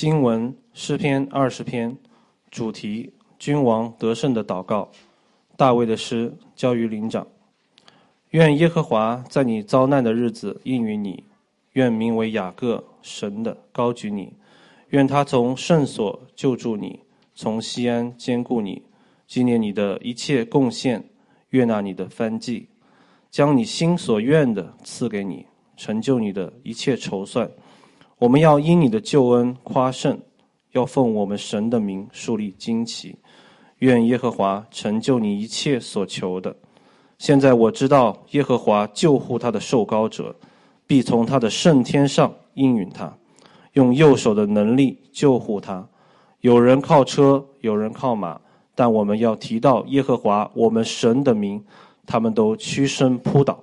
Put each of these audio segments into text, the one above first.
经文诗篇二十篇，主题君王得胜的祷告，大卫的诗交于灵长。愿耶和华在你遭难的日子应允你，愿名为雅各神的高举你，愿他从圣所救助你，从西安兼顾你，纪念你的一切贡献，悦纳你的翻祭，将你心所愿的赐给你，成就你的一切筹算。我们要因你的救恩夸胜，要奉我们神的名树立旌旗。愿耶和华成就你一切所求的。现在我知道耶和华救护他的受膏者，必从他的圣天上应允他，用右手的能力救护他。有人靠车，有人靠马，但我们要提到耶和华我们神的名，他们都屈身扑倒，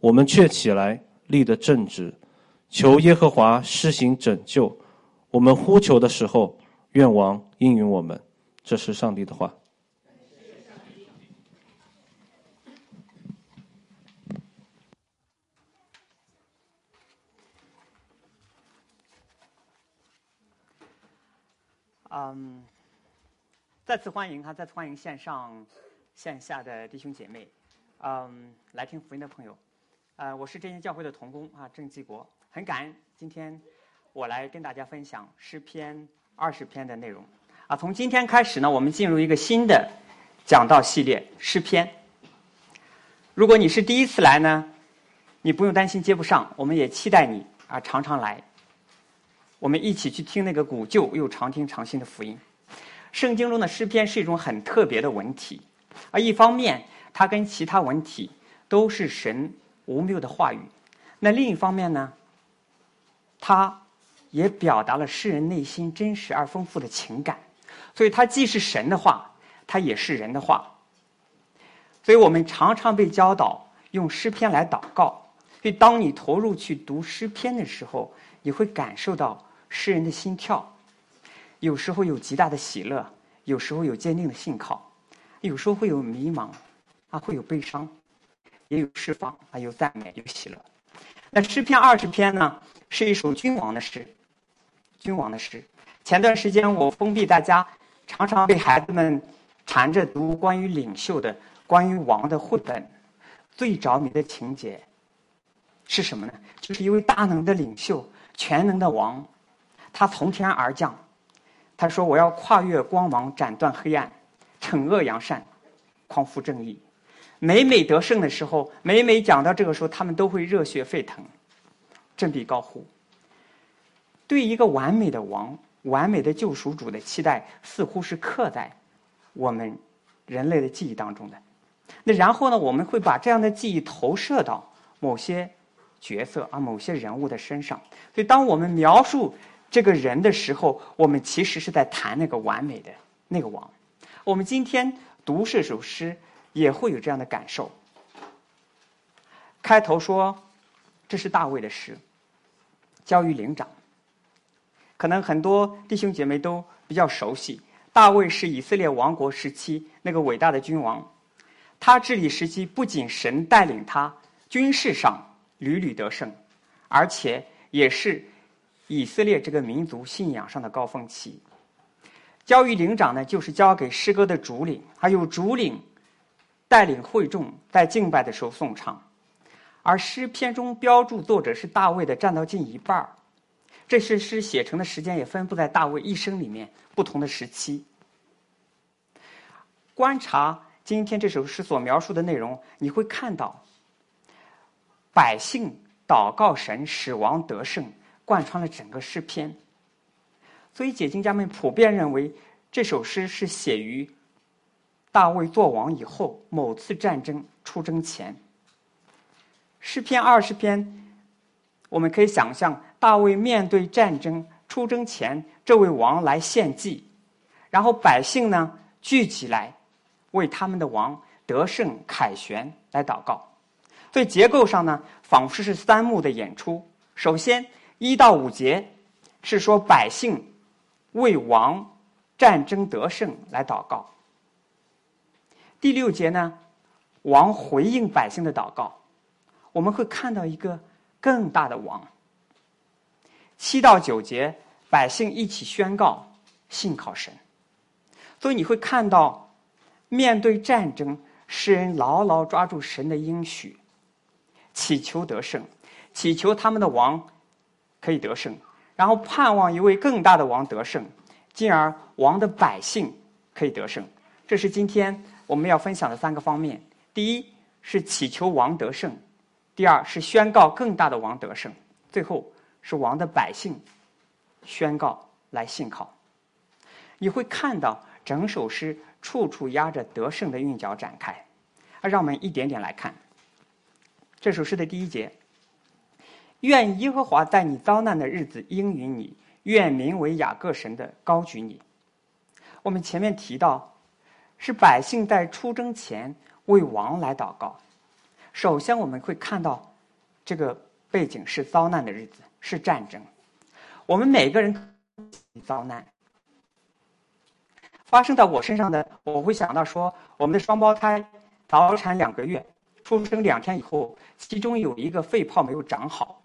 我们却起来立得正直。求耶和华施行拯救，我们呼求的时候，愿王应允我们。这是上帝的话。嗯，再次欢迎哈，再次欢迎线上、线下的弟兄姐妹，嗯，来听福音的朋友。呃，我是这间教会的童工啊，郑继国。很感恩今天我来跟大家分享诗篇二十篇的内容啊。从今天开始呢，我们进入一个新的讲道系列诗篇。如果你是第一次来呢，你不用担心接不上，我们也期待你啊常常来，我们一起去听那个古旧又常听常新的福音。圣经中的诗篇是一种很特别的文体，而一方面它跟其他文体都是神无谬的话语，那另一方面呢？它也表达了诗人内心真实而丰富的情感，所以它既是神的话，它也是人的话。所以我们常常被教导用诗篇来祷告。所以当你投入去读诗篇的时候，你会感受到诗人的心跳，有时候有极大的喜乐，有时候有坚定的信靠，有时候会有迷茫，啊，会有悲伤，也有释放，啊，有赞美，有喜乐。那诗篇二十篇呢？是一首君王的诗，君王的诗。前段时间我封闭大家，常常被孩子们缠着读关于领袖的、关于王的绘本。最着迷的情节是什么呢？就是一位大能的领袖、全能的王，他从天而降。他说：“我要跨越光芒，斩断黑暗，惩恶扬善，匡扶正义。”每每得胜的时候，每每讲到这个时候，他们都会热血沸腾。振臂高呼。对一个完美的王、完美的救赎主的期待，似乎是刻在我们人类的记忆当中的。那然后呢？我们会把这样的记忆投射到某些角色啊、某些人物的身上。所以，当我们描述这个人的时候，我们其实是在谈那个完美的那个王。我们今天读这首诗，也会有这样的感受。开头说。这是大卫的诗，交于灵长。可能很多弟兄姐妹都比较熟悉，大卫是以色列王国时期那个伟大的君王。他治理时期不仅神带领他军事上屡屡得胜，而且也是以色列这个民族信仰上的高峰期。交于灵长呢，就是交给诗歌的主领，还有主领带领会众在敬拜的时候颂唱。而诗篇中标注作者是大卫的，占到近一半儿。这些诗写成的时间也分布在大卫一生里面不同的时期。观察今天这首诗所描述的内容，你会看到百姓祷告神使王得胜，贯穿了整个诗篇。所以解经家们普遍认为，这首诗是写于大卫做王以后某次战争出征前。诗篇二十篇，我们可以想象大卫面对战争出征前，这位王来献祭，然后百姓呢聚起来，为他们的王得胜凯旋来祷告。所以结构上呢，仿佛是三幕的演出。首先一到五节是说百姓为王战争得胜来祷告。第六节呢，王回应百姓的祷告。我们会看到一个更大的王。七到九节，百姓一起宣告信靠神。所以你会看到，面对战争，诗人牢牢抓住神的应许，祈求得胜，祈求他们的王可以得胜，然后盼望一位更大的王得胜，进而王的百姓可以得胜。这是今天我们要分享的三个方面：第一是祈求王得胜；第二是宣告更大的王得胜；最后是王的百姓宣告来信靠。你会看到。整首诗处处压着得胜的韵脚展开，啊，让我们一点点来看。这首诗的第一节：愿耶和华在你遭难的日子应允你，愿名为雅各神的高举你。我们前面提到，是百姓在出征前为王来祷告。首先，我们会看到这个背景是遭难的日子，是战争。我们每个人遭难。发生在我身上的，我会想到说，我们的双胞胎早产两个月，出生两天以后，其中有一个肺泡没有长好，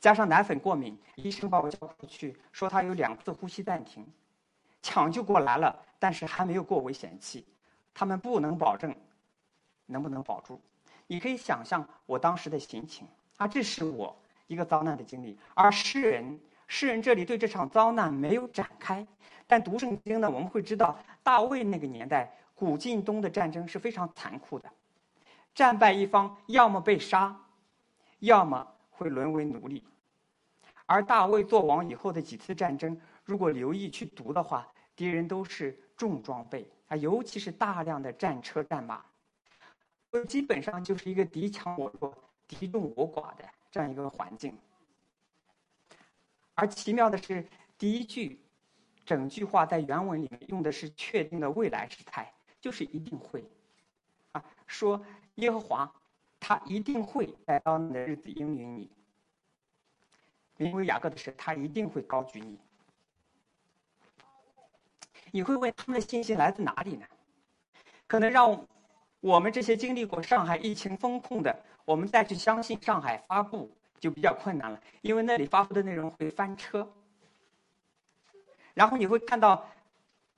加上奶粉过敏，医生把我叫出去，说他有两次呼吸暂停，抢救过来了，但是还没有过危险期，他们不能保证能不能保住。你可以想象我当时的心情啊，这是我一个遭难的经历，而诗人。诗人这里对这场遭难没有展开，但读圣经呢，我们会知道大卫那个年代古近东的战争是非常残酷的，战败一方要么被杀，要么会沦为奴隶。而大卫做王以后的几次战争，如果留意去读的话，敌人都是重装备啊，尤其是大量的战车战马，基本上就是一个敌强我弱、敌众我寡的这样一个环境。而奇妙的是，第一句，整句话在原文里面用的是确定的未来时态，就是一定会，啊，说耶和华，他一定会在当你的日子应允你。名为雅各的是，他一定会高举你。你会问他们的信心来自哪里呢？可能让我们这些经历过上海疫情封控的，我们再去相信上海发布。就比较困难了，因为那里发布的内容会翻车。然后你会看到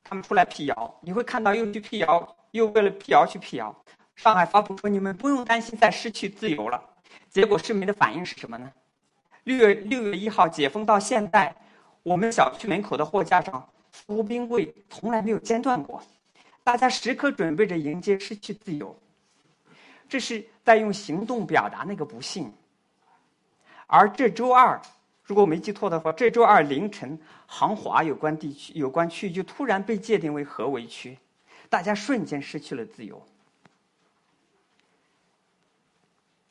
他们出来辟谣，你会看到又去辟谣，又为了辟谣去辟谣。上海发布说你们不用担心再失去自由了，结果市民的反应是什么呢？六月六月一号解封到现在，我们小区门口的货架上服冰柜从来没有间断过，大家时刻准备着迎接失去自由。这是在用行动表达那个不幸。而这周二，如果我没记错的话，这周二凌晨，杭华有关地区、有关区域就突然被界定为合围区，大家瞬间失去了自由。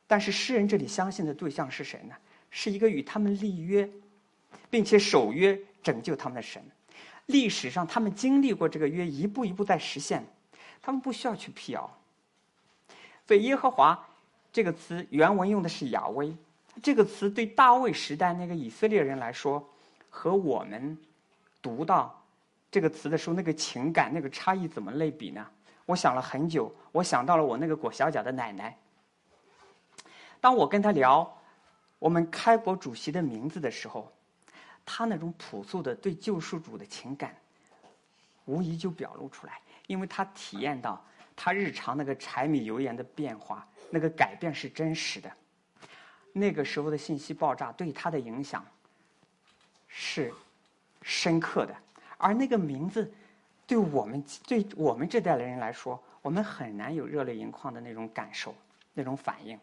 但是诗人这里相信的对象是谁呢？是一个与他们立约，并且守约拯救他们的神。历史上他们经历过这个约，一步一步在实现，他们不需要去辟谣。所以“耶和华”这个词原文用的是雅威。这个词对大卫时代那个以色列人来说，和我们读到这个词的时候，那个情感、那个差异怎么类比呢？我想了很久，我想到了我那个裹小脚的奶奶。当我跟他聊我们开国主席的名字的时候，他那种朴素的对救世主的情感，无疑就表露出来，因为他体验到他日常那个柴米油盐的变化，那个改变是真实的。那个时候的信息爆炸对他的影响是深刻的，而那个名字对我们对我们这代的人来说，我们很难有热泪盈眶的那种感受、那种反应。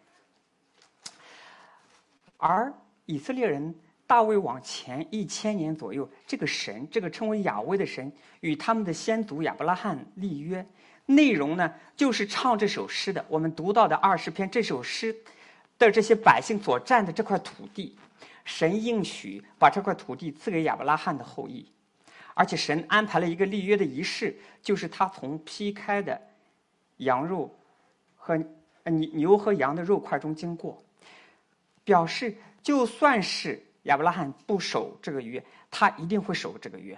而以色列人大卫往前一千年左右，这个神，这个称为亚威的神，与他们的先祖亚伯拉罕立约，内容呢就是唱这首诗的。我们读到的二十篇这首诗。的这些百姓所占的这块土地，神应许把这块土地赐给亚伯拉罕的后裔，而且神安排了一个立约的仪式，就是他从劈开的羊肉和牛牛和羊的肉块中经过，表示就算是亚伯拉罕不守这个约，他一定会守这个约，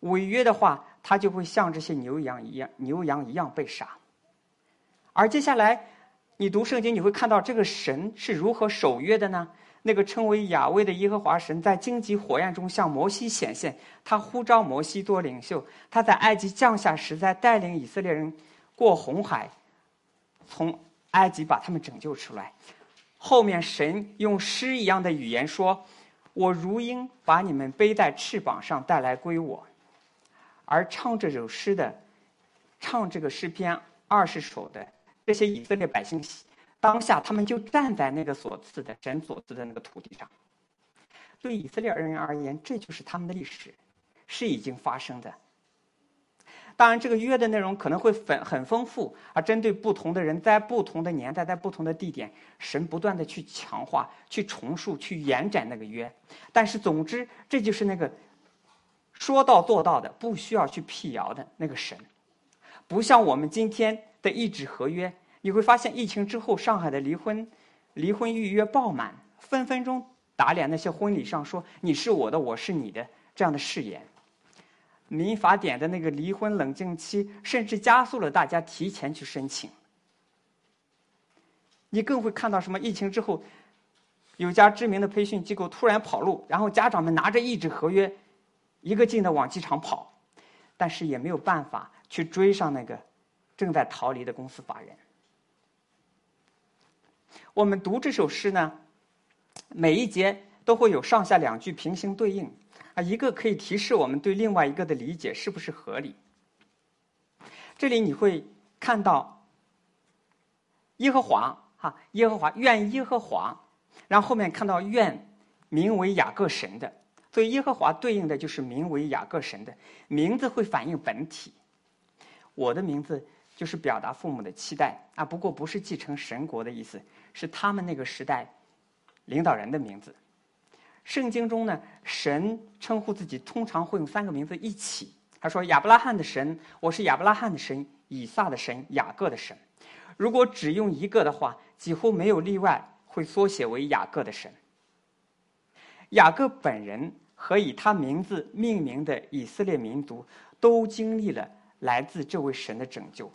违约的话，他就会像这些牛羊一样牛羊一样被杀，而接下来。你读圣经，你会看到这个神是如何守约的呢？那个称为亚威的耶和华神在荆棘火焰中向摩西显现，他呼召摩西做领袖。他在埃及降下石灾，带领以色列人过红海，从埃及把他们拯救出来。后面神用诗一样的语言说：“我如鹰把你们背在翅膀上带来归我。”而唱这首诗的，唱这个诗篇二十首的这些以色列百姓。当下，他们就站在那个所赐的神所赐的那个土地上。对以色列人而言，这就是他们的历史，是已经发生的。当然，这个约的内容可能会很很丰富，而针对不同的人，在不同的年代，在不同的地点，神不断的去强化、去重述、去延展那个约。但是，总之，这就是那个说到做到的，不需要去辟谣的那个神，不像我们今天的一纸合约。你会发现，疫情之后，上海的离婚、离婚预约爆满，分分钟打脸那些婚礼上说“你是我的，我是你的”这样的誓言。民法典的那个离婚冷静期，甚至加速了大家提前去申请。你更会看到什么？疫情之后，有家知名的培训机构突然跑路，然后家长们拿着一纸合约，一个劲的往机场跑，但是也没有办法去追上那个正在逃离的公司法人。我们读这首诗呢，每一节都会有上下两句平行对应，啊，一个可以提示我们对另外一个的理解是不是合理。这里你会看到耶和华，哈，耶和华愿耶和华，然后后面看到愿名为雅各神的，所以耶和华对应的就是名为雅各神的名字会反映本体。我的名字就是表达父母的期待啊，不过不是继承神国的意思。是他们那个时代领导人的名字。圣经中呢，神称呼自己通常会用三个名字一起。他说：“亚伯拉罕的神，我是亚伯拉罕的神；以撒的神，雅各的神。”如果只用一个的话，几乎没有例外会缩写为雅各的神。雅各本人和以他名字命名的以色列民族都经历了来自这位神的拯救。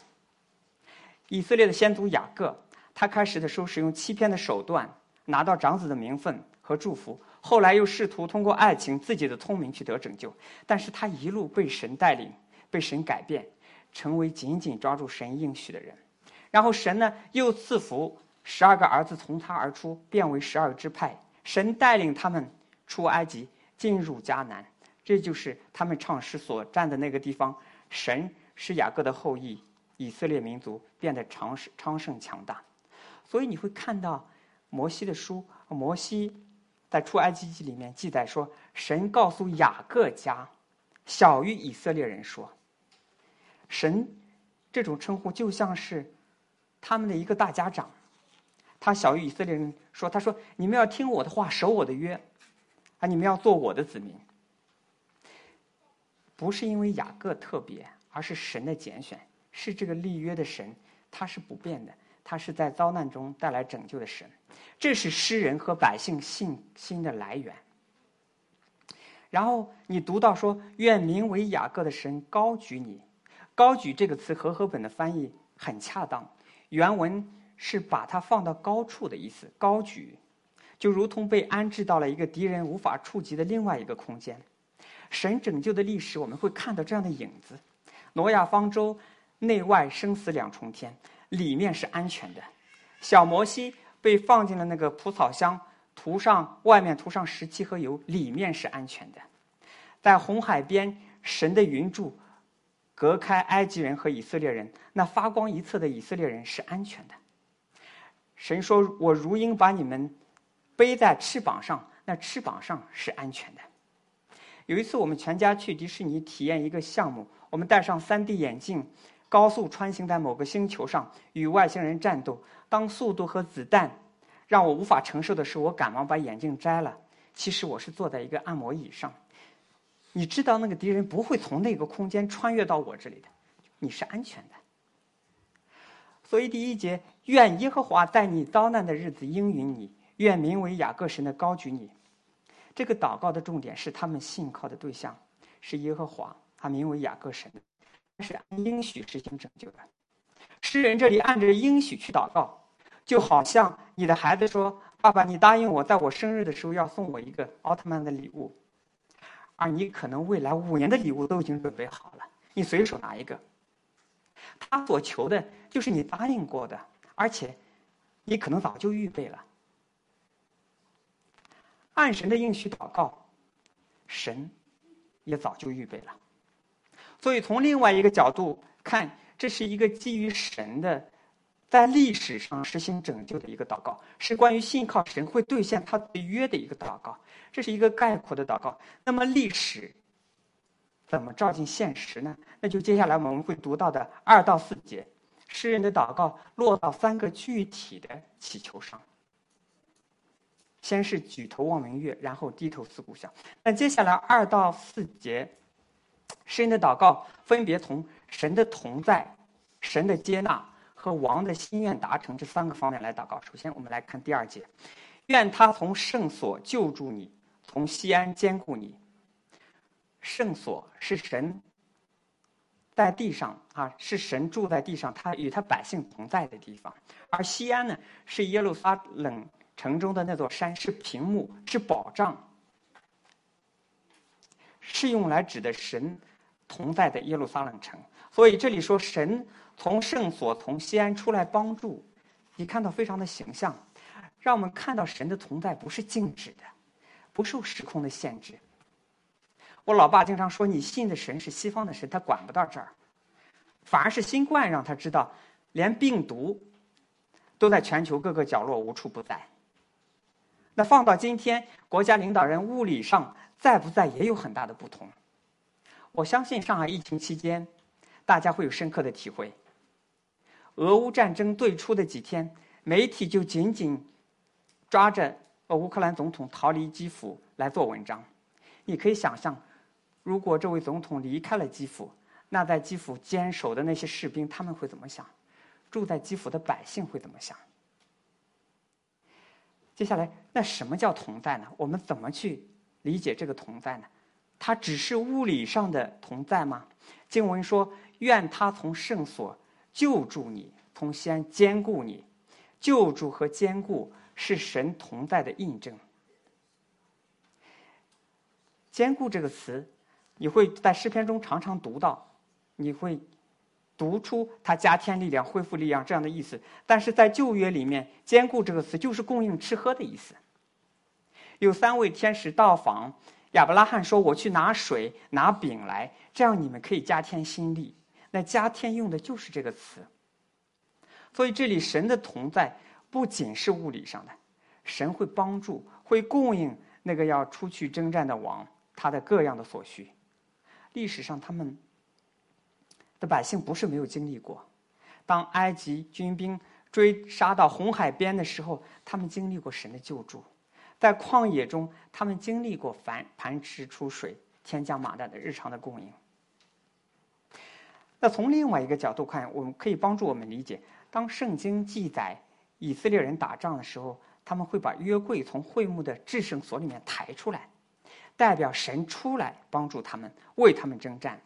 以色列的先祖雅各。他开始的时候使用欺骗的手段拿到长子的名分和祝福，后来又试图通过爱情、自己的聪明去得拯救，但是他一路被神带领，被神改变，成为紧紧抓住神应许的人。然后神呢又赐福十二个儿子从他而出，变为十二支派。神带领他们出埃及，进入迦南，这就是他们唱诗所站的那个地方。神是雅各的后裔，以色列民族变得昌盛、昌盛、强大。所以你会看到，摩西的书，摩西在出埃及记里面记载说，神告诉雅各家，小于以色列人说，神这种称呼就像是他们的一个大家长，他小于以色列人说，他说你们要听我的话，守我的约，啊，你们要做我的子民，不是因为雅各特别，而是神的拣选，是这个立约的神，他是不变的。他是在遭难中带来拯救的神，这是诗人和百姓信心的来源。然后你读到说：“愿名为雅各的神高举你。”“高举”这个词和合本的翻译很恰当，原文是把它放到高处的意思。高举，就如同被安置到了一个敌人无法触及的另外一个空间。神拯救的历史，我们会看到这样的影子：挪亚方舟内外生死两重天。里面是安全的，小摩西被放进了那个蒲草箱，涂上外面涂上石漆和油，里面是安全的。在红海边，神的云柱隔开埃及人和以色列人，那发光一侧的以色列人是安全的。神说：“我如鹰把你们背在翅膀上，那翅膀上是安全的。”有一次，我们全家去迪士尼体验一个项目，我们戴上 3D 眼镜。高速穿行在某个星球上与外星人战斗，当速度和子弹让我无法承受的时候，我赶忙把眼镜摘了。其实我是坐在一个按摩椅上。你知道那个敌人不会从那个空间穿越到我这里的，你是安全的。所以第一节，愿耶和华在你遭难的日子应允你，愿名为雅各神的高举你。这个祷告的重点是他们信靠的对象是耶和华，他名为雅各神。是按应许实行拯救的。诗人这里按着应许去祷告，就好像你的孩子说：“爸爸，你答应我，在我生日的时候要送我一个奥特曼的礼物，而你可能未来五年的礼物都已经准备好了，你随手拿一个。他所求的就是你答应过的，而且你可能早就预备了。按神的应许祷告，神也早就预备了。所以从另外一个角度看，这是一个基于神的。在历史上实行拯救的一个祷告，是关于信靠神会兑现他的约的一个祷告。这是一个概括的祷告。那么历史怎么照进现实呢？那就接下来我们会读到的二到四节，诗人的祷告落到三个具体的祈求上。先是举头望明月，然后低头思故乡。那接下来二到四节，神的祷告分别从神的同在、神的接纳。和王的心愿达成这三个方面来祷告。首先，我们来看第二节：愿他从圣所救助你，从西安兼顾你。圣所是神在地上啊，是神住在地上，他与他百姓同在的地方。而西安呢，是耶路撒冷城中的那座山，是屏幕，是保障，是用来指的神同在的耶路撒冷城。所以这里说神。从圣所从西安出来帮助，你看到非常的形象，让我们看到神的同在不是静止的，不受时空的限制。我老爸经常说，你信的神是西方的神，他管不到这儿，反而是新冠让他知道，连病毒都在全球各个角落无处不在。那放到今天，国家领导人物理上在不在也有很大的不同。我相信上海疫情期间，大家会有深刻的体会。俄乌战争最初的几天，媒体就紧紧抓着乌克兰总统逃离基辅来做文章。你可以想象，如果这位总统离开了基辅，那在基辅坚守的那些士兵他们会怎么想？住在基辅的百姓会怎么想？接下来，那什么叫同在呢？我们怎么去理解这个同在呢？它只是物理上的同在吗？经文说：“愿他从圣所。”救助你，从先兼顾你，救助和兼顾是神同在的印证。兼顾这个词，你会在诗篇中常常读到，你会读出它加添力量、恢复力量这样的意思。但是在旧约里面，兼顾这个词就是供应吃喝的意思。有三位天使到访亚伯拉罕，说：“我去拿水、拿饼来，这样你们可以加添心力。”那加添用的就是这个词，所以这里神的同在不仅是物理上的，神会帮助、会供应那个要出去征战的王他的各样的所需。历史上他们的百姓不是没有经历过，当埃及军兵追杀到红海边的时候，他们经历过神的救助；在旷野中，他们经历过凡磐石出水、天降马蛋的日常的供应。那从另外一个角度看，我们可以帮助我们理解：当圣经记载以色列人打仗的时候，他们会把约柜从会幕的至圣所里面抬出来，代表神出来帮助他们，为他们征战。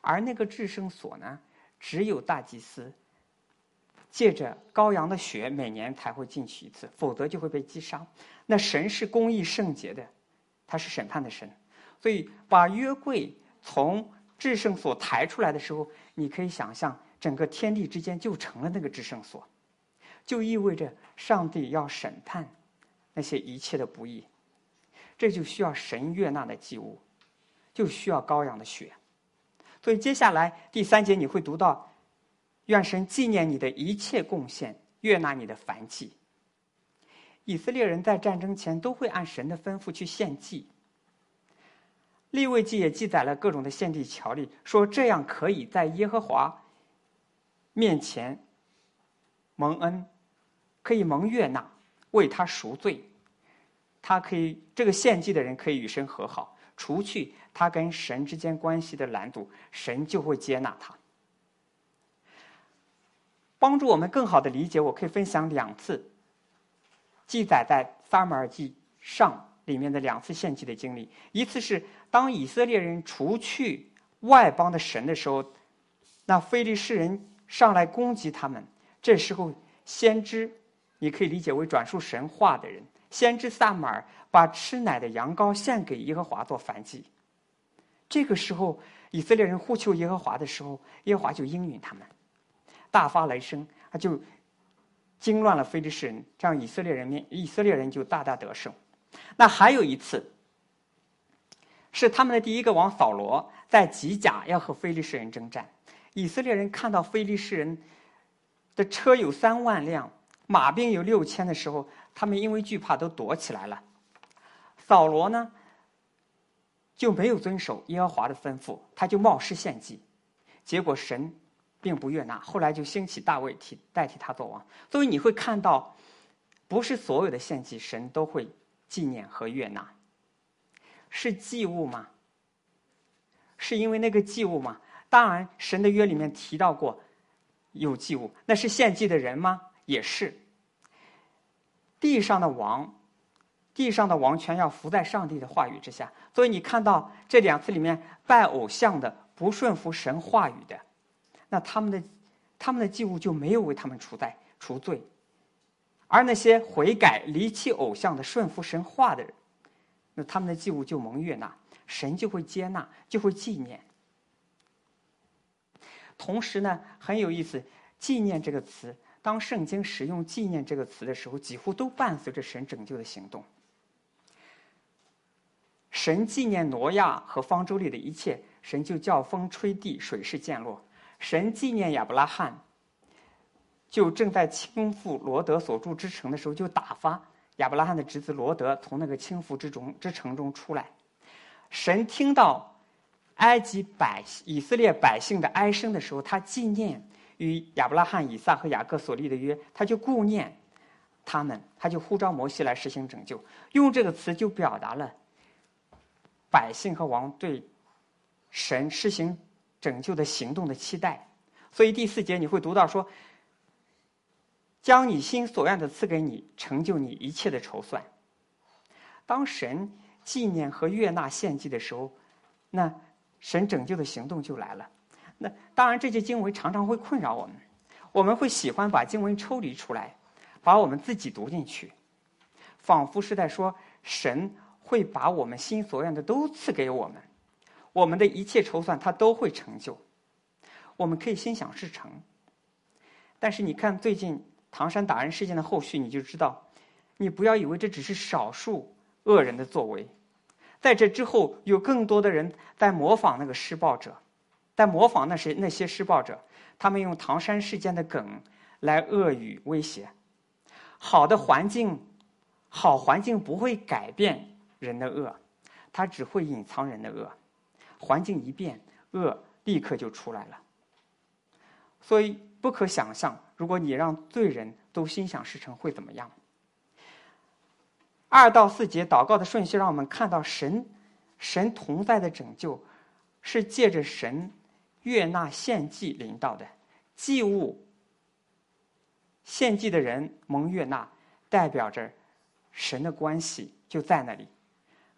而那个至圣所呢，只有大祭司借着羔羊的血每年才会进去一次，否则就会被击杀。那神是公义圣洁的，他是审判的神，所以把约柜从至圣所抬出来的时候，你可以想象，整个天地之间就成了那个至圣所，就意味着上帝要审判那些一切的不义，这就需要神悦纳的祭物，就需要羔羊的血。所以接下来第三节你会读到，愿神纪念你的一切贡献，悦纳你的凡祭。以色列人在战争前都会按神的吩咐去献祭。立位记也记载了各种的献祭条例，说这样可以在耶和华面前蒙恩，可以蒙悦纳，为他赎罪。他可以这个献祭的人可以与神和好，除去他跟神之间关系的拦阻，神就会接纳他。帮助我们更好的理解，我可以分享两次记载在撒母耳记上。里面的两次献祭的经历，一次是当以色列人除去外邦的神的时候，那非利士人上来攻击他们，这时候先知你可以理解为转述神话的人。先知萨姆尔把吃奶的羊羔献给耶和华做燔祭。这个时候，以色列人呼求耶和华的时候，耶和华就应允他们，大发雷声，他就惊乱了非利士人，这样以色列人面以色列人就大大得胜。那还有一次，是他们的第一个王扫罗在吉甲要和非利士人征战，以色列人看到非利士人的车有三万辆，马兵有六千的时候。他们因为惧怕，都躲起来了。扫罗呢，就没有遵守耶和华的吩咐，他就冒失献祭，结果神并不悦纳。后来就兴起大卫替代替他做王。所以你会看到，不是所有的献祭神都会纪念和悦纳。是祭物吗？是因为那个祭物吗？当然，神的约里面提到过有祭物，那是献祭的人吗？也是。地上的王，地上的王权要服在上帝的话语之下。所以你看到这两次里面拜偶像的、不顺服神话语的，那他们的他们的祭物就没有为他们除灾除罪；而那些悔改、离弃偶像的、顺服神话的人，那他们的祭物就蒙悦纳，神就会接纳，就会纪念。同时呢，很有意思，“纪念”这个词。当圣经使用“纪念”这个词的时候，几乎都伴随着神拯救的行动。神纪念挪亚和方舟里的一切，神就叫风吹地，水势渐落。神纪念亚伯拉罕，就正在倾覆罗德所住之城的时候，就打发亚伯拉罕的侄子罗德从那个倾覆之中之城中出来。神听到埃及百以色列百姓的哀声的时候，他纪念。与亚伯拉罕、以撒和雅各所立的约，他就顾念他们，他就呼召摩西来实行拯救。用这个词就表达了百姓和王对神实行拯救的行动的期待。所以第四节你会读到说：“将你心所愿的赐给你，成就你一切的筹算。”当神纪念和悦纳献祭的时候，那神拯救的行动就来了。那当然，这些经文常常会困扰我们。我们会喜欢把经文抽离出来，把我们自己读进去，仿佛是在说神会把我们心所愿的都赐给我们，我们的一切筹算他都会成就。我们可以心想事成。但是你看最近唐山打人事件的后续，你就知道，你不要以为这只是少数恶人的作为，在这之后有更多的人在模仿那个施暴者。在模仿那些那些施暴者，他们用唐山事件的梗来恶语威胁。好的环境，好环境不会改变人的恶，它只会隐藏人的恶。环境一变，恶立刻就出来了。所以不可想象，如果你让罪人都心想事成，会怎么样？二到四节祷告的顺序，让我们看到神神同在的拯救，是借着神。悦纳献祭领导的祭物，献祭的人蒙悦纳，代表着神的关系就在那里。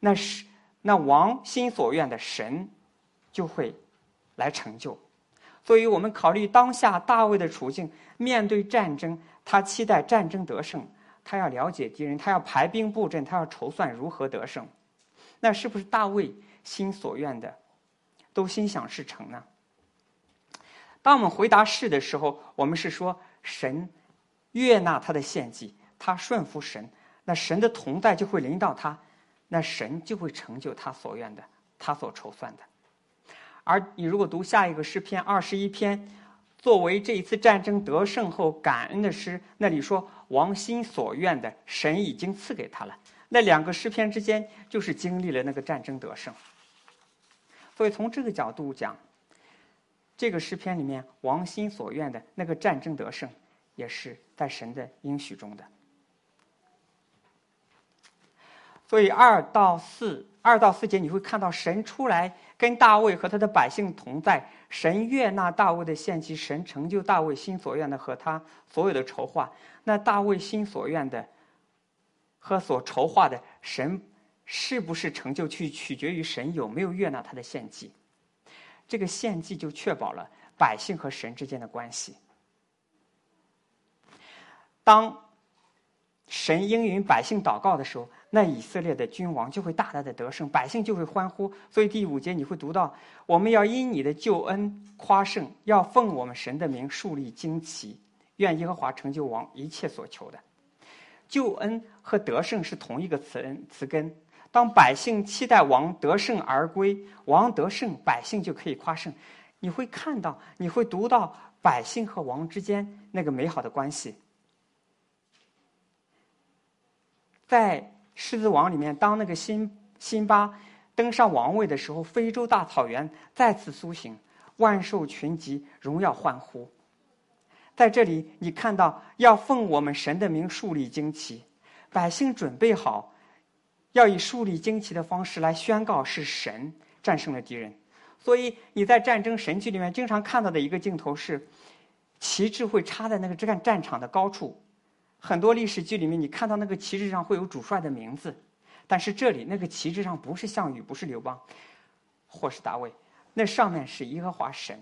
那是那王心所愿的神就会来成就。所以我们考虑当下大卫的处境，面对战争，他期待战争得胜，他要了解敌人，他要排兵布阵，他要筹算如何得胜。那是不是大卫心所愿的都心想事成呢？当我们回答是的时候，我们是说神悦纳他的献祭，他顺服神，那神的同在就会临到他，那神就会成就他所愿的，他所筹算的。而你如果读下一个诗篇二十一篇，作为这一次战争得胜后感恩的诗，那里说王心所愿的神已经赐给他了。那两个诗篇之间就是经历了那个战争得胜，所以从这个角度讲。这个诗篇里面，王心所愿的那个战争得胜，也是在神的应许中的。所以二到四，二到四节你会看到神出来跟大卫和他的百姓同在，神悦纳大卫的献祭，神成就大卫心所愿的和他所有的筹划。那大卫心所愿的和所筹划的，神是不是成就，去取决于神有没有悦纳他的献祭。这个献祭就确保了百姓和神之间的关系。当神应允百姓祷告的时候，那以色列的君王就会大大的得胜，百姓就会欢呼。所以第五节你会读到：我们要因你的救恩夸胜，要奉我们神的名树立旌旗，愿耶和华成就王一切所求的。救恩和得胜是同一个词词根。当百姓期待王得胜而归，王得胜，百姓就可以夸胜。你会看到，你会读到百姓和王之间那个美好的关系。在《狮子王》里面，当那个辛辛巴登上王位的时候，非洲大草原再次苏醒，万兽群集，荣耀欢呼。在这里，你看到要奉我们神的名树立旌旗，百姓准备好，要以树立旌旗的方式来宣告是神战胜了敌人。所以你在战争神剧里面经常看到的一个镜头是，旗帜会插在那个战战场的高处。很多历史剧里面，你看到那个旗帜上会有主帅的名字，但是这里那个旗帜上不是项羽，不是刘邦，或是大卫，那上面是耶和华神。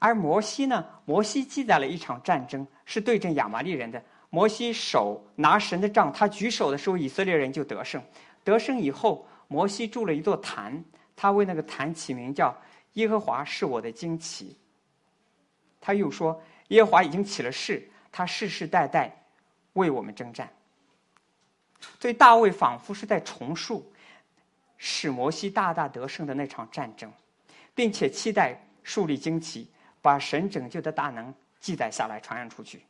而摩西呢？摩西记载了一场战争，是对阵亚玛力人的。摩西手拿神的杖，他举手的时候，以色列人就得胜。得胜以后，摩西筑了一座坛，他为那个坛起名叫“耶和华是我的旌旗”。他又说：“耶和华已经起了誓。”他世世代代为我们征战，所以大卫仿佛是在重述使摩西大大得胜的那场战争，并且期待树立旌旗，把神拯救的大能记载下来，传扬出去。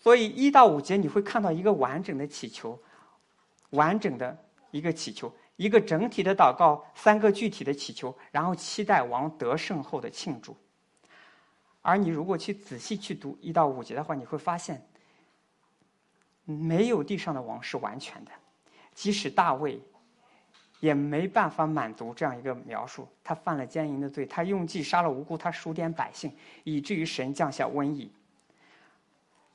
所以一到五节你会看到一个完整的祈求，完整的一个祈求，一个整体的祷告，三个具体的祈求，然后期待王得胜后的庆祝。而你如果去仔细去读一到五节的话，你会发现，没有地上的王是完全的，即使大卫，也没办法满足这样一个描述。他犯了奸淫的罪，他用计杀了无辜，他数点百姓，以至于神降下瘟疫。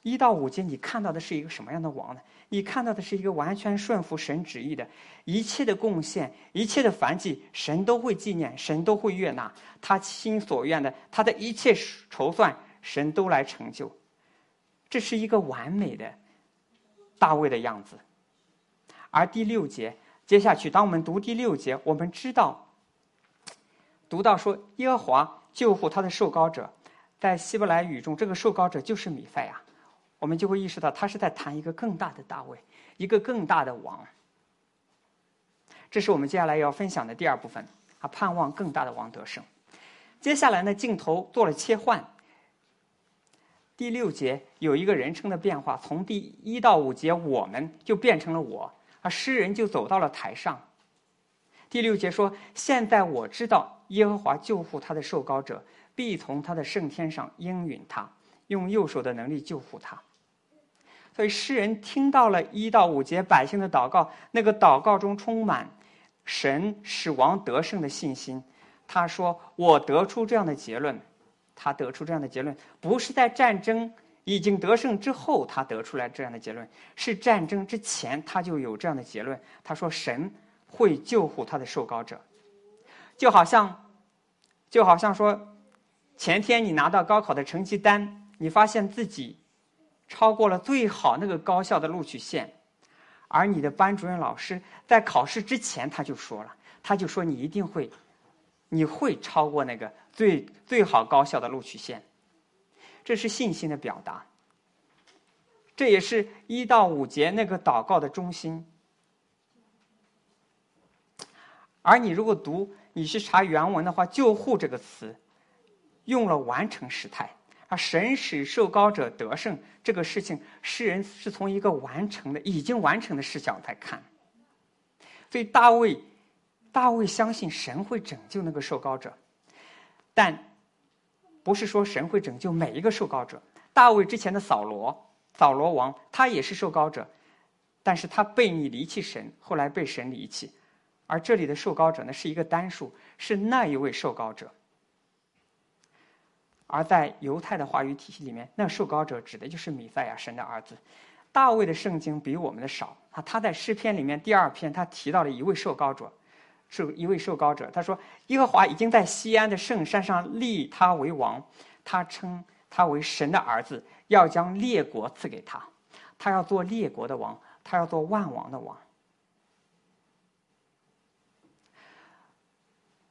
一到五节，你看到的是一个什么样的王呢？你看到的是一个完全顺服神旨意的，一切的贡献，一切的凡祭，神都会纪念，神都会悦纳，他心所愿的，他的一切筹算，神都来成就。这是一个完美的大卫的样子。而第六节接下去，当我们读第六节，我们知道，读到说耶和华救护他的受膏者，在希伯来语中，这个受膏者就是米赛亚。我们就会意识到，他是在谈一个更大的大卫，一个更大的王。这是我们接下来要分享的第二部分啊，盼望更大的王得胜。接下来呢，镜头做了切换。第六节有一个人称的变化，从第一到五节，我们就变成了我，而诗人就走到了台上。第六节说：“现在我知道耶和华救护他的受膏者，必从他的圣天上应允他，用右手的能力救护他。”所以诗人听到了一到五节百姓的祷告，那个祷告中充满神使王得胜的信心。他说：“我得出这样的结论，他得出这样的结论，不是在战争已经得胜之后他得出来这样的结论，是战争之前他就有这样的结论。他说神会救护他的受膏者，就好像，就好像说，前天你拿到高考的成绩单，你发现自己。”超过了最好那个高校的录取线，而你的班主任老师在考试之前他就说了，他就说你一定会，你会超过那个最最好高校的录取线，这是信心的表达，这也是一到五节那个祷告的中心。而你如果读，你去查原文的话，“救护”这个词用了完成时态。啊，神使受膏者得胜这个事情，诗人是从一个完成的、已经完成的视角在看。所以大卫，大卫相信神会拯救那个受膏者，但不是说神会拯救每一个受膏者。大卫之前的扫罗，扫罗王，他也是受膏者，但是他背逆离弃神，后来被神离弃。而这里的受膏者呢，是一个单数，是那一位受膏者。而在犹太的话语体系里面，那受膏者指的就是米赛亚，神的儿子。大卫的圣经比我们的少啊，他在诗篇里面第二篇，他提到了一位受膏者，是一位受膏者。他说：“耶和华已经在西安的圣山上立他为王，他称他为神的儿子，要将列国赐给他，他要做列国的王，他要做万王的王。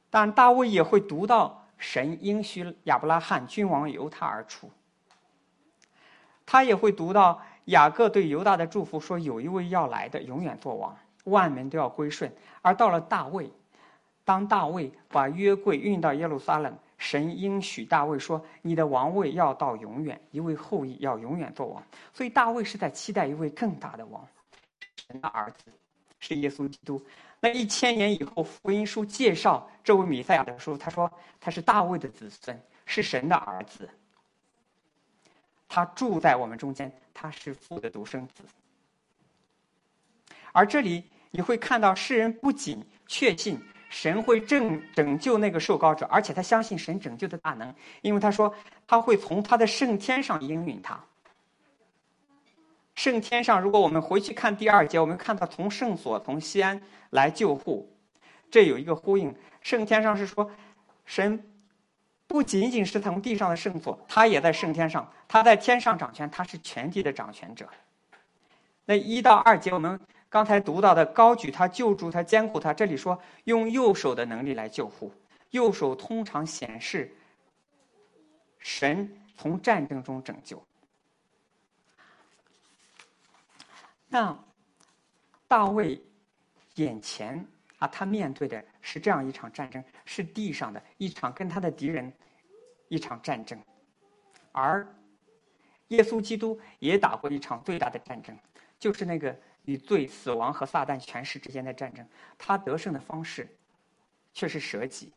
但大卫也会读到神应许亚伯拉罕君王由他而出，他也会读到雅各对犹大的祝福，说有一位要来的，永远做王，万民都要归顺。而到了大卫，当大卫把约柜运到耶路撒冷，神应许大卫说：“你的王位要到永远，一位后裔要永远做王。”所以大卫是在期待一位更大的王，神的儿子是耶稣基督。那一千年以后，福音书介绍这位弥赛亚的时候，他说他是大卫的子孙，是神的儿子。他住在我们中间，他是父的独生子。而这里你会看到，世人不仅确信神会拯拯救那个受膏者，而且他相信神拯救的大能，因为他说他会从他的圣天上应允他。圣天上，如果我们回去看第二节，我们看到从圣所从西安来救护，这有一个呼应。圣天上是说，神不仅仅是从地上的圣所，他也在圣天上，他在天上掌权，他是全地的掌权者。那一到二节，我们刚才读到的高举他、救助他、监护他，这里说用右手的能力来救护，右手通常显示神从战争中拯救。那大卫眼前啊，他面对的是这样一场战争，是地上的一场跟他的敌人一场战争，而耶稣基督也打过一场最大的战争，就是那个与罪、死亡和撒旦权势之间的战争。他得胜的方式却是舍己，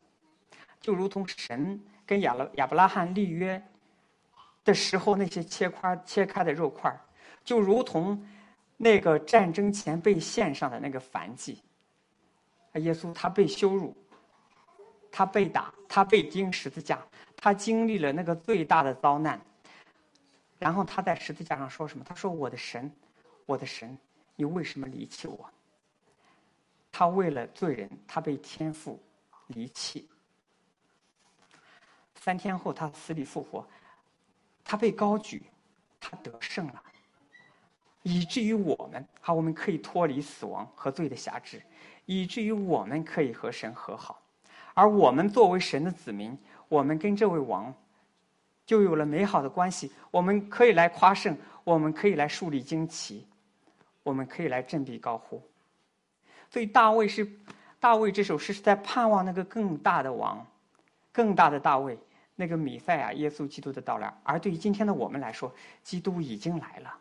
就如同神跟亚了亚伯拉罕立约的时候那些切块切开的肉块就如同。那个战争前被献上的那个燔祭，耶稣他被羞辱，他被打，他被钉十字架，他经历了那个最大的遭难。然后他在十字架上说什么？他说：“我的神，我的神，你为什么离弃我？”他为了罪人，他被天父离弃。三天后，他死里复活，他被高举，他得胜了。以至于我们，好，我们可以脱离死亡和罪的辖制，以至于我们可以和神和好，而我们作为神的子民，我们跟这位王就有了美好的关系。我们可以来夸胜，我们可以来树立旌旗，我们可以来振臂高呼。所以大卫是大卫这首诗是在盼望那个更大的王，更大的大卫，那个米赛亚耶稣基督的到来。而对于今天的我们来说，基督已经来了。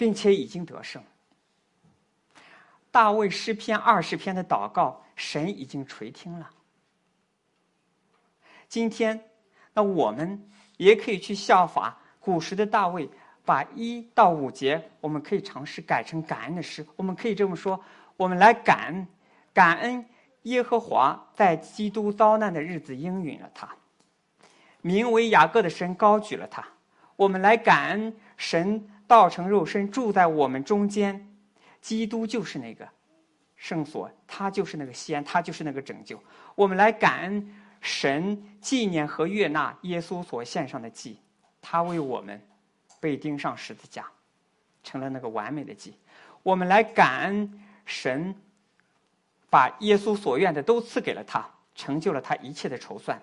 并且已经得胜。大卫诗篇二十篇的祷告，神已经垂听了。今天，那我们也可以去效法古时的大卫，把一到五节，我们可以尝试改成感恩的诗。我们可以这么说：我们来感恩感恩耶和华在基督遭难的日子应允了他，名为雅各的神高举了他。我们来感恩神。道成肉身住在我们中间，基督就是那个圣所，他就是那个西安，他就是那个拯救。我们来感恩神纪念和悦纳耶稣所献上的祭，他为我们被钉上十字架，成了那个完美的祭。我们来感恩神把耶稣所愿的都赐给了他，成就了他一切的筹算。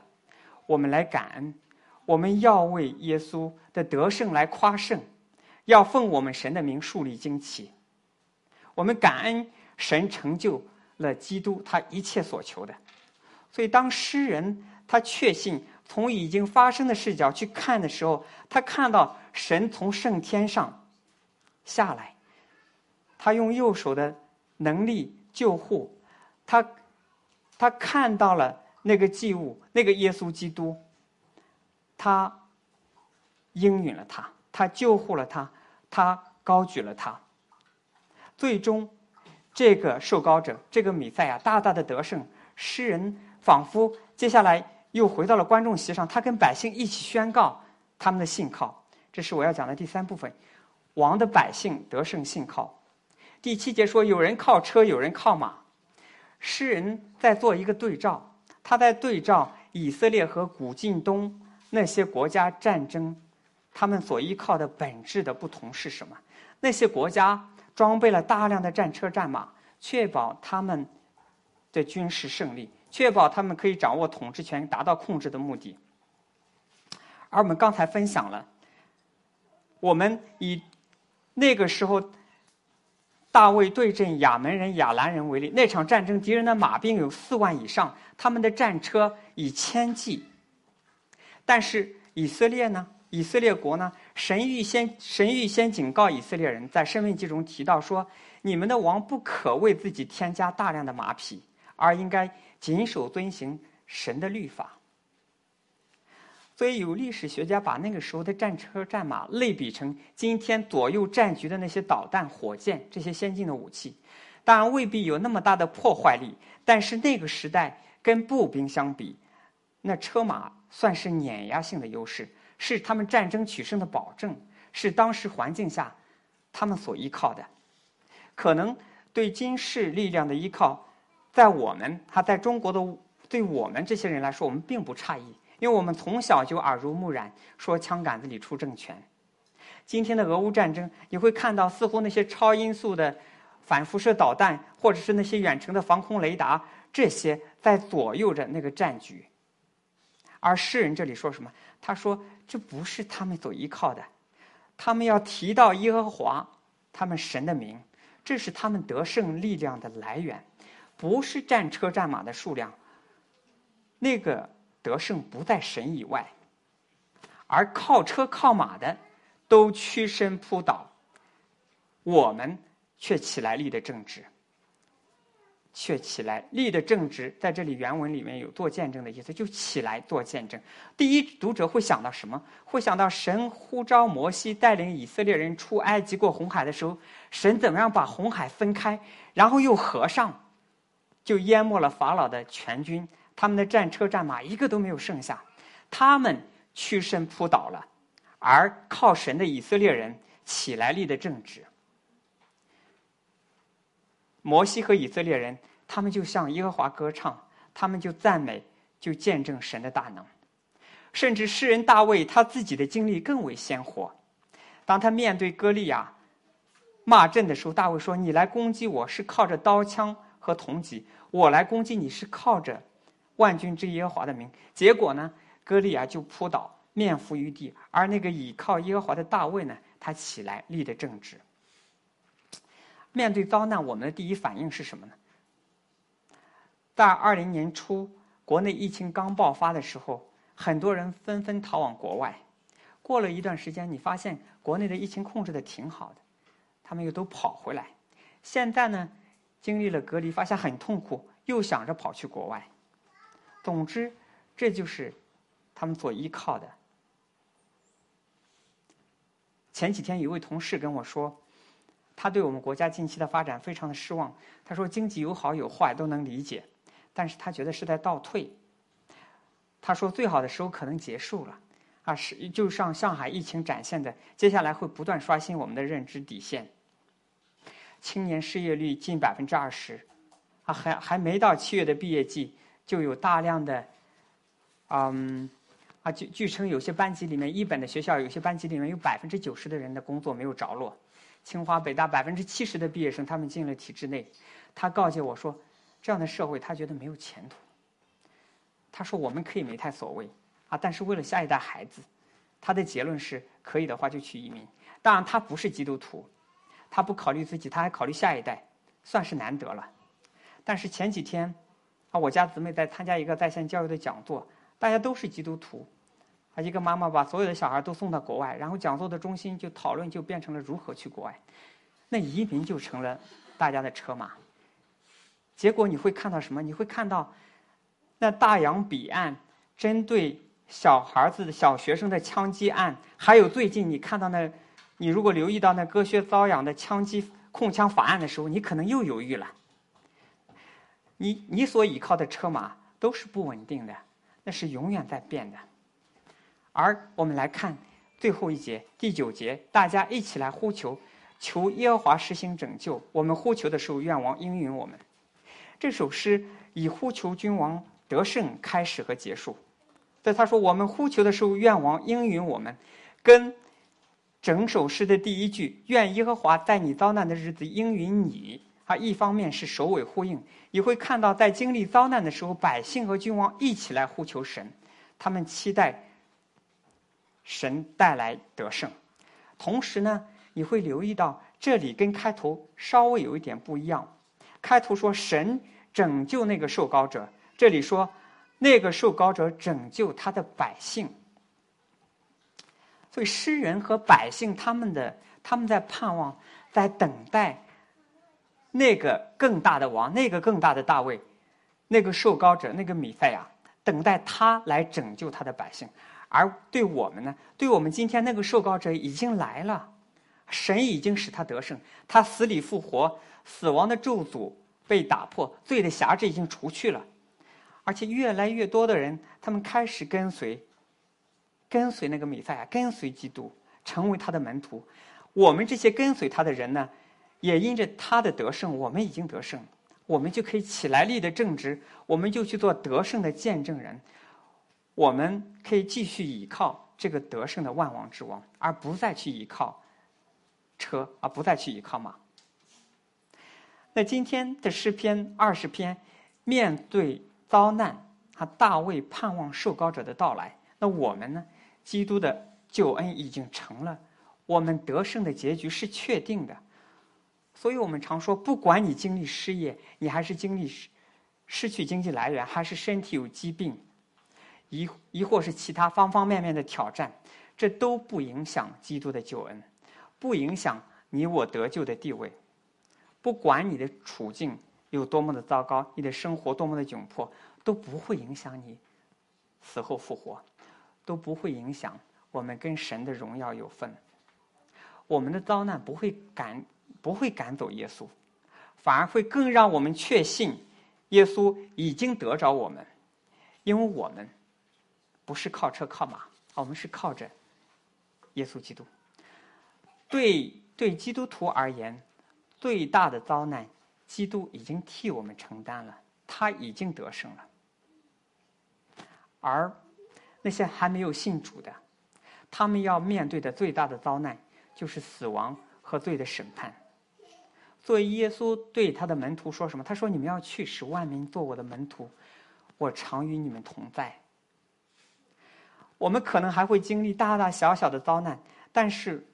我们来感恩，我们要为耶稣的得胜来夸胜。要奉我们神的名树立旌旗，我们感恩神成就了基督他一切所求的，所以当诗人他确信从已经发生的视角去看的时候，他看到神从圣天上下来，他用右手的能力救护，他他看到了那个祭物，那个耶稣基督，他应允了他，他救护了他。他高举了他，最终，这个受高者，这个米赛亚大大的得胜。诗人仿佛接下来又回到了观众席上，他跟百姓一起宣告他们的信靠。这是我要讲的第三部分：王的百姓得胜信靠。第七节说，有人靠车，有人靠马。诗人在做一个对照，他在对照以色列和古近东那些国家战争他们所依靠的本质的不同是什么？那些国家装备了大量的战车战马，确保他们的军事胜利，确保他们可以掌握统治权，达到控制的目的。而我们刚才分享了，我们以那个时候大卫对阵亚门人、亚兰人为例，那场战争敌人的马兵有四万以上，他们的战车以千计。但是以色列呢？以色列国呢？神预先神预先警告以色列人，在申命记中提到说：“你们的王不可为自己添加大量的马匹，而应该谨守遵行神的律法。”所以有历史学家把那个时候的战车战马类比成今天左右战局的那些导弹、火箭这些先进的武器，当然未必有那么大的破坏力，但是那个时代跟步兵相比，那车马算是碾压性的优势。是他们战争取胜的保证，是当时环境下他们所依靠的。可能对军事力量的依靠，在我们他在中国的对我们这些人来说，我们并不诧异，因为我们从小就耳濡目染，说枪杆子里出政权。今天的俄乌战争，你会看到似乎那些超音速的反辐射导弹，或者是那些远程的防空雷达，这些在左右着那个战局。而诗人这里说什么？他说：“这不是他们所依靠的，他们要提到耶和华，他们神的名，这是他们得胜力量的来源，不是战车战马的数量。那个得胜不在神以外，而靠车靠马的都屈身扑倒，我们却起来立的正直。”却起来立的正直，在这里原文里面有做见证的意思，就起来做见证。第一读者会想到什么？会想到神呼召摩西带领以色列人出埃及过红海的时候，神怎么样把红海分开，然后又合上，就淹没了法老的全军，他们的战车战马一个都没有剩下，他们屈身扑倒了，而靠神的以色列人起来立的正直。摩西和以色列人，他们就向耶和华歌唱，他们就赞美，就见证神的大能。甚至诗人大卫他自己的经历更为鲜活。当他面对歌利亚骂阵的时候，大卫说：“你来攻击我是靠着刀枪和铜戟，我来攻击你是靠着万军之耶和华的名。”结果呢，歌利亚就扑倒，面伏于地。而那个倚靠耶和华的大卫呢，他起来立的正直。面对遭难，我们的第一反应是什么呢？在二零年初，国内疫情刚爆发的时候，很多人纷纷逃往国外。过了一段时间，你发现国内的疫情控制的挺好的，他们又都跑回来。现在呢，经历了隔离，发现很痛苦，又想着跑去国外。总之，这就是他们所依靠的。前几天，有位同事跟我说。他对我们国家近期的发展非常的失望。他说：“经济有好有坏都能理解，但是他觉得是在倒退。”他说：“最好的时候可能结束了，啊，是就像上海疫情展现的，接下来会不断刷新我们的认知底线。青年失业率近百分之二十，啊，还还没到七月的毕业季，就有大量的，嗯，啊，据据称有些班级里面，一本的学校有些班级里面有百分之九十的人的工作没有着落。”清华、北大百分之七十的毕业生，他们进了体制内。他告诫我说：“这样的社会，他觉得没有前途。”他说：“我们可以没太所谓啊，但是为了下一代孩子，他的结论是可以的话就去移民。当然，他不是基督徒，他不考虑自己，他还考虑下一代，算是难得了。但是前几天啊，我家姊妹在参加一个在线教育的讲座，大家都是基督徒。”啊，一个妈妈把所有的小孩都送到国外，然后讲座的中心就讨论就变成了如何去国外，那移民就成了大家的车马。结果你会看到什么？你会看到那大洋彼岸针对小孩子的小学生的枪击案，还有最近你看到那，你如果留意到那割靴遭殃的枪击控枪法案的时候，你可能又犹豫了。你你所依靠的车马都是不稳定的，那是永远在变的。而我们来看最后一节第九节，大家一起来呼求，求耶和华实行拯救。我们呼求的时候，愿王应允我们。这首诗以呼求君王得胜开始和结束。在他说我们呼求的时候，愿王应允我们，跟整首诗的第一句“愿耶和华在你遭难的日子应允你”，啊，一方面是首尾呼应，你会看到在经历遭难的时候，百姓和君王一起来呼求神，他们期待神带来得胜。同时呢，你会留意到这里跟开头稍微有一点不一样。开头说神拯救那个受膏者，这里说那个受膏者拯救他的百姓。所以诗人和百姓他们的他们在盼望，在等待那个更大的王，那个更大的大卫，那个受膏者，那个米赛亚，等待他来拯救他的百姓。而对我们呢？对我们今天那个受膏者已经来了，神已经使他得胜，他死里复活，死亡的咒诅被打破，罪的辖制已经除去了，而且越来越多的人，他们开始跟随，跟随那个弥赛亚，跟随基督，成为他的门徒。我们这些跟随他的人呢，也因着他的得胜，我们已经得胜，我们就可以起来立的正直，我们就去做得胜的见证人。我们可以继续依靠这个得胜的万王之王，而不再去依靠车，而不再去依靠马。那今天的诗篇二十篇，面对遭难，啊，大卫盼望受膏者的到来。那我们呢？基督的救恩已经成了，我们得胜的结局是确定的。所以我们常说，不管你经历失业，你还是经历失失去经济来源，还是身体有疾病。亦亦或是其他方方面面的挑战，这都不影响基督的救恩，不影响你我得救的地位。不管你的处境有多么的糟糕，你的生活多么的窘迫，都不会影响你死后复活，都不会影响我们跟神的荣耀有份。我们的遭难不会赶不会赶走耶稣，反而会更让我们确信耶稣已经得着我们，因为我们。不是靠车靠马，我们是靠着耶稣基督。对对，基督徒而言，最大的遭难，基督已经替我们承担了，他已经得胜了。而那些还没有信主的，他们要面对的最大的遭难，就是死亡和罪的审判。作为耶稣对他的门徒说什么？他说：“你们要去，使万民做我的门徒，我常与你们同在。”我们可能还会经历大大小小的遭难，但是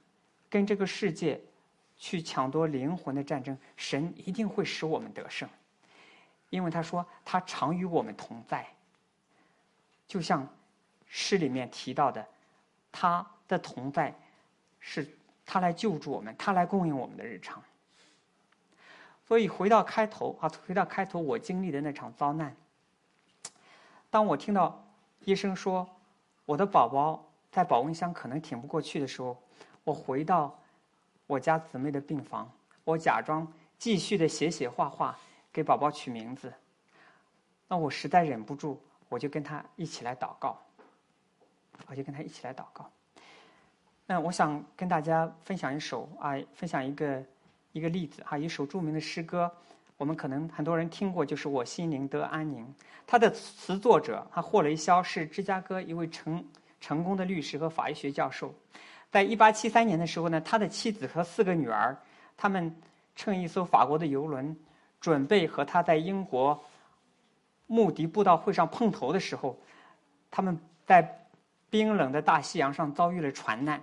跟这个世界去抢夺灵魂的战争，神一定会使我们得胜，因为他说他常与我们同在。就像诗里面提到的，他的同在是他来救助我们，他来供应我们的日常。所以回到开头啊，回到开头我经历的那场遭难，当我听到医生说。我的宝宝在保温箱可能挺不过去的时候，我回到我家姊妹的病房，我假装继续的写写画画，给宝宝取名字。那我实在忍不住，我就跟他一起来祷告，我就跟他一起来祷告。那我想跟大家分享一首啊，分享一个一个例子哈，一首著名的诗歌。我们可能很多人听过，就是我心灵得安宁。他的词作者，他霍雷肖是芝加哥一位成成功的律师和法医学教授。在一八七三年的时候呢，他的妻子和四个女儿，他们乘一艘法国的游轮，准备和他在英国穆迪布道会上碰头的时候，他们在冰冷的大西洋上遭遇了船难。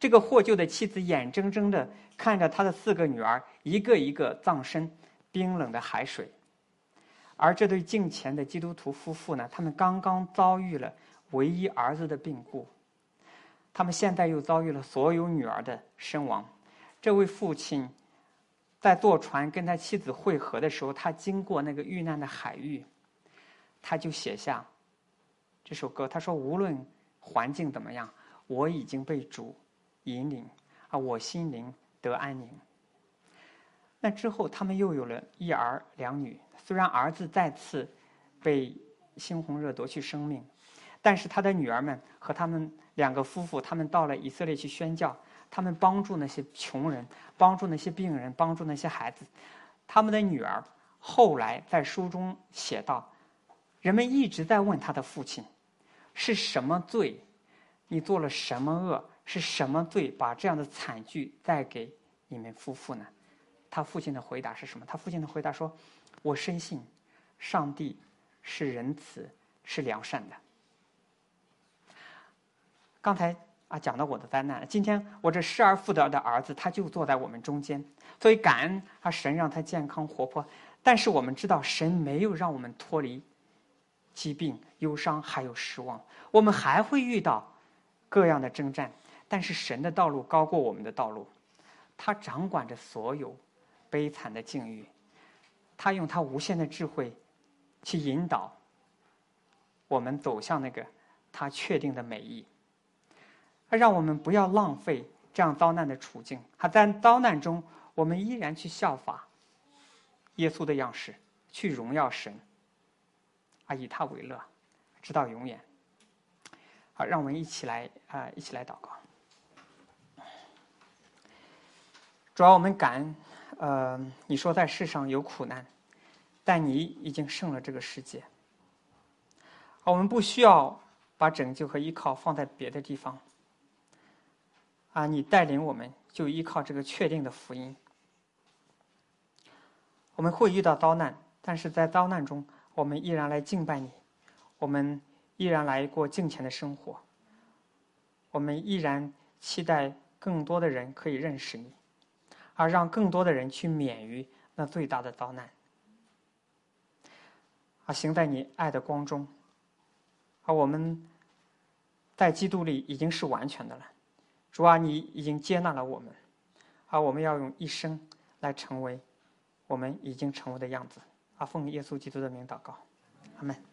这个获救的妻子眼睁睁的看着他的四个女儿一个一个葬身。冰冷的海水，而这对敬虔的基督徒夫妇呢？他们刚刚遭遇了唯一儿子的病故，他们现在又遭遇了所有女儿的身亡。这位父亲在坐船跟他妻子会合的时候，他经过那个遇难的海域，他就写下这首歌。他说：“无论环境怎么样，我已经被主引领，啊，我心灵得安宁。”那之后，他们又有了一儿两女。虽然儿子再次被猩红热夺去生命，但是他的女儿们和他们两个夫妇，他们到了以色列去宣教，他们帮助那些穷人，帮助那些病人，帮助那些孩子。他们的女儿后来在书中写道：人们一直在问他的父亲，是什么罪？你做了什么恶，是什么罪把这样的惨剧带给你们夫妇呢？他父亲的回答是什么？他父亲的回答说：“我深信，上帝是仁慈、是良善的。”刚才啊讲到我的灾难，今天我这失而复得的儿子他就坐在我们中间，所以感恩啊神让他健康活泼。但是我们知道，神没有让我们脱离疾病、忧伤还有失望，我们还会遇到各样的征战。但是神的道路高过我们的道路，他掌管着所有。悲惨的境遇，他用他无限的智慧去引导我们走向那个他确定的美意，让我们不要浪费这样遭难的处境。他在遭难中，我们依然去效法耶稣的样式，去荣耀神，啊，以他为乐，直到永远。好，让我们一起来啊，一起来祷告。主要我们感恩。呃，你说在世上有苦难，但你已经胜了这个世界。我们不需要把拯救和依靠放在别的地方。啊，你带领我们就依靠这个确定的福音。我们会遇到遭难，但是在遭难中，我们依然来敬拜你，我们依然来过敬虔的生活，我们依然期待更多的人可以认识你。而让更多的人去免于那最大的遭难，啊，行在你爱的光中，而我们在基督里已经是完全的了。主啊，你已经接纳了我们，而我们要用一生来成为我们已经成为的样子。啊，奉耶稣基督的名祷告，阿门。